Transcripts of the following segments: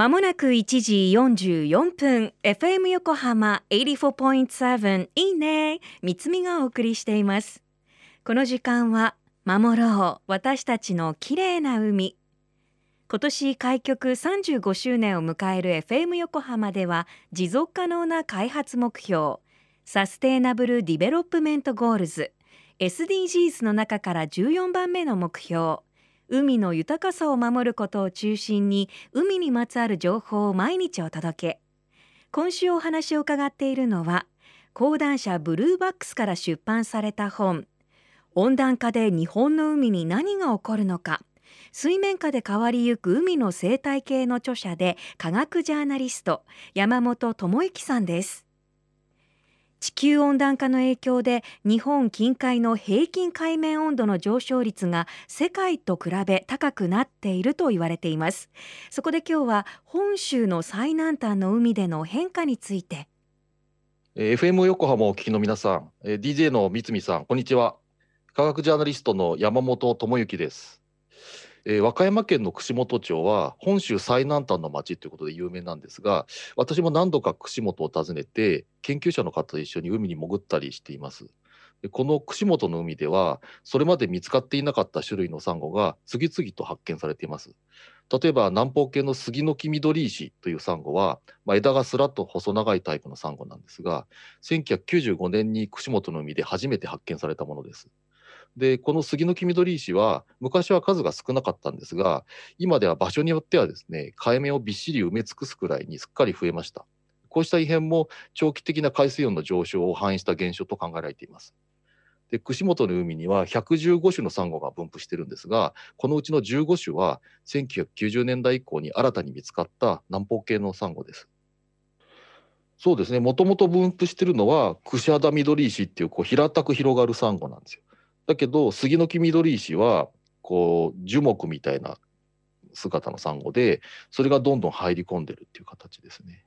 まもなく1時44分 FM 横浜84.7いいね三つみがお送りしています。この時間は守ろう私たちの綺麗な海。今年開局35周年を迎える FM 横浜では持続可能な開発目標サステイナブル・ディベロップメント・ゴールズ SDGs の中から14番目の目標海の豊かさを守ることを中心に海にまつわる情報を毎日お届け。今週お話を伺っているのは講談社ブルーバックスから出版された本。温暖化で日本の海に何が起こるのか。水面下で変わりゆく海の生態系の著者で科学ジャーナリスト山本智之さんです。地球温暖化の影響で日本近海の平均海面温度の上昇率が世界と比べ高くなっていると言われています。そこで今日は本州の最南端の海での変化について。FM 横浜をお聞きの皆さん DJ の三見さんこんにちは。科学ジャーナリストの山本智之です。えー、和歌山県の串本町は本州最南端の町ということで有名なんですが私も何度か串本を訪ねて研究者の方と一緒に海に潜ったりしています。でこの串本の海ではそれまで見つかっていなかった種類のサンゴが次々と発見されています。例えば南方系の杉の木緑石というサンゴは、まあ、枝がすらっと細長いタイプのサンゴなんですが1995年に串本の海で初めて発見されたものです。でこの杉の黄緑石は昔は数が少なかったんですが今では場所によってはですね海面をびっしり埋め尽くすくらいにすっかり増えました。こうした異変も長期的な海水温の上昇を反映した現象と考えられています。で串本の海には115種のサンゴが分布してるんですがこのうちの15種は1990年代以降に新たに見つかった南方系のサンゴです。そうですね。もともと分布してるのは串肌緑石っていうこう平たく広がるサンゴなんですよ。だけど杉の木緑石はこう樹木みたいな姿のサンゴでそれがどんどん入り込んでるっていう形ですね。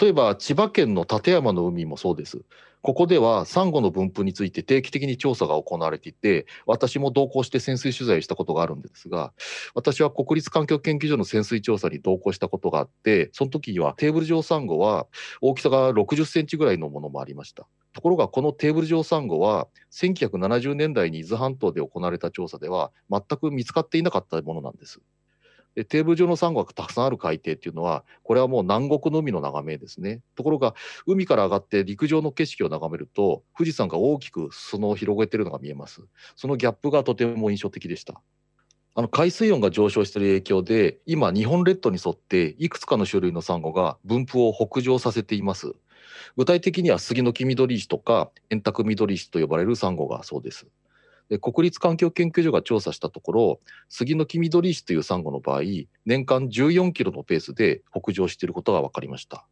例えば千葉県の館山の海もそうです。ここではサンゴの分布について定期的に調査が行われていて、私も同行して潜水取材をしたことがあるんですが、私は国立環境研究所の潜水調査に同行したことがあって、その時にはテーブル状サンゴは大きさが60センチぐらいのものもありました。ところがこのテーブル状サンゴは1970年代に伊豆半島で行われた調査では全く見つかっていなかったものなんです。でテーブル上のサンゴがたくさんある海底っていうのはこれはもう南国の海の眺めですね。ところが海から上がって陸上の景色を眺めると富士山が大きく裾野を広げているのが見えます。そのギャップがとても印象的でした。あの海水温が上昇している影響で今日本列島に沿っていくつかの種類のサンゴが分布を北上させています。具体的には杉の黄緑石とか円卓緑石と呼ばれるサンゴがそうです。で国立環境研究所が調査したところ杉の黄緑石というサンゴの場合年間14キロのペースで北上していることが分かりました。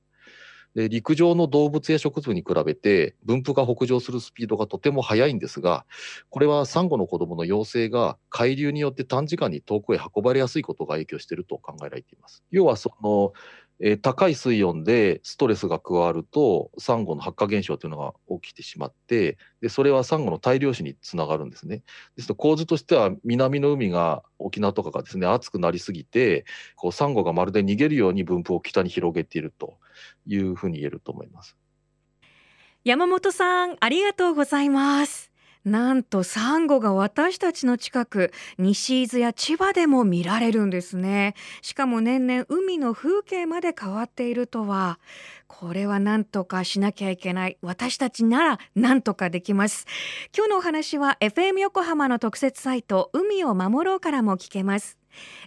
で陸上の動物や植物に比べて分布が北上するスピードがとても速いんですがこれはサンゴの子どもの幼生が海流によって短時間に遠くへ運ばれやすいことが影響していると考えられています。要はそのえー、高い水温でストレスが加わるとサンゴの発火現象というのが起きてしまってでそれはサンゴの大量死につながるんですね。ですと構図としては南の海が沖縄とかがですね暑くなりすぎてこうサンゴがまるで逃げるように分布を北に広げているというふうに言えると思います。山本さんありがとうございます。なんとサンゴが私たちの近く西伊豆や千葉でも見られるんですね。しかも年々海の風景まで変わっているとは。これは何とかしなきゃいけない。私たちなら何とかできます。今日のお話は FM 横浜の特設サイト海を守ろうからも聞けます。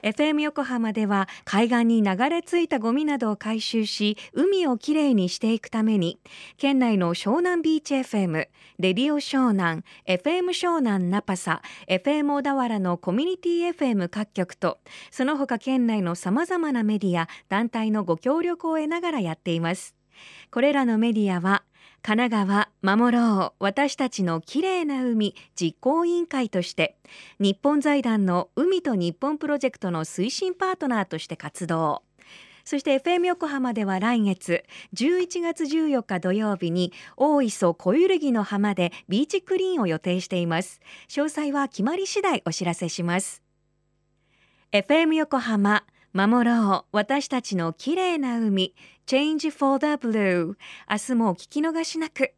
FM 横浜では海岸に流れ着いたゴミなどを回収し海をきれいにしていくために県内の湘南ビーチ FM レディオ湘南 FM 湘南ナパサ FM 小田原のコミュニティ FM 各局とその他県内のさまざまなメディア団体のご協力を得ながらやっています。これらのメディアは神奈川守ろう私たちのきれいな海実行委員会として日本財団の海と日本プロジェクトの推進パートナーとして活動。そして FM 横浜では来月11月14日土曜日に大磯小揺ぎの浜でビーチクリーンを予定しています。詳細は決まり次第お知らせします。FM 横浜守ろう。私たちの綺麗な海。Change for the Blue 明日もお聞き逃しなく。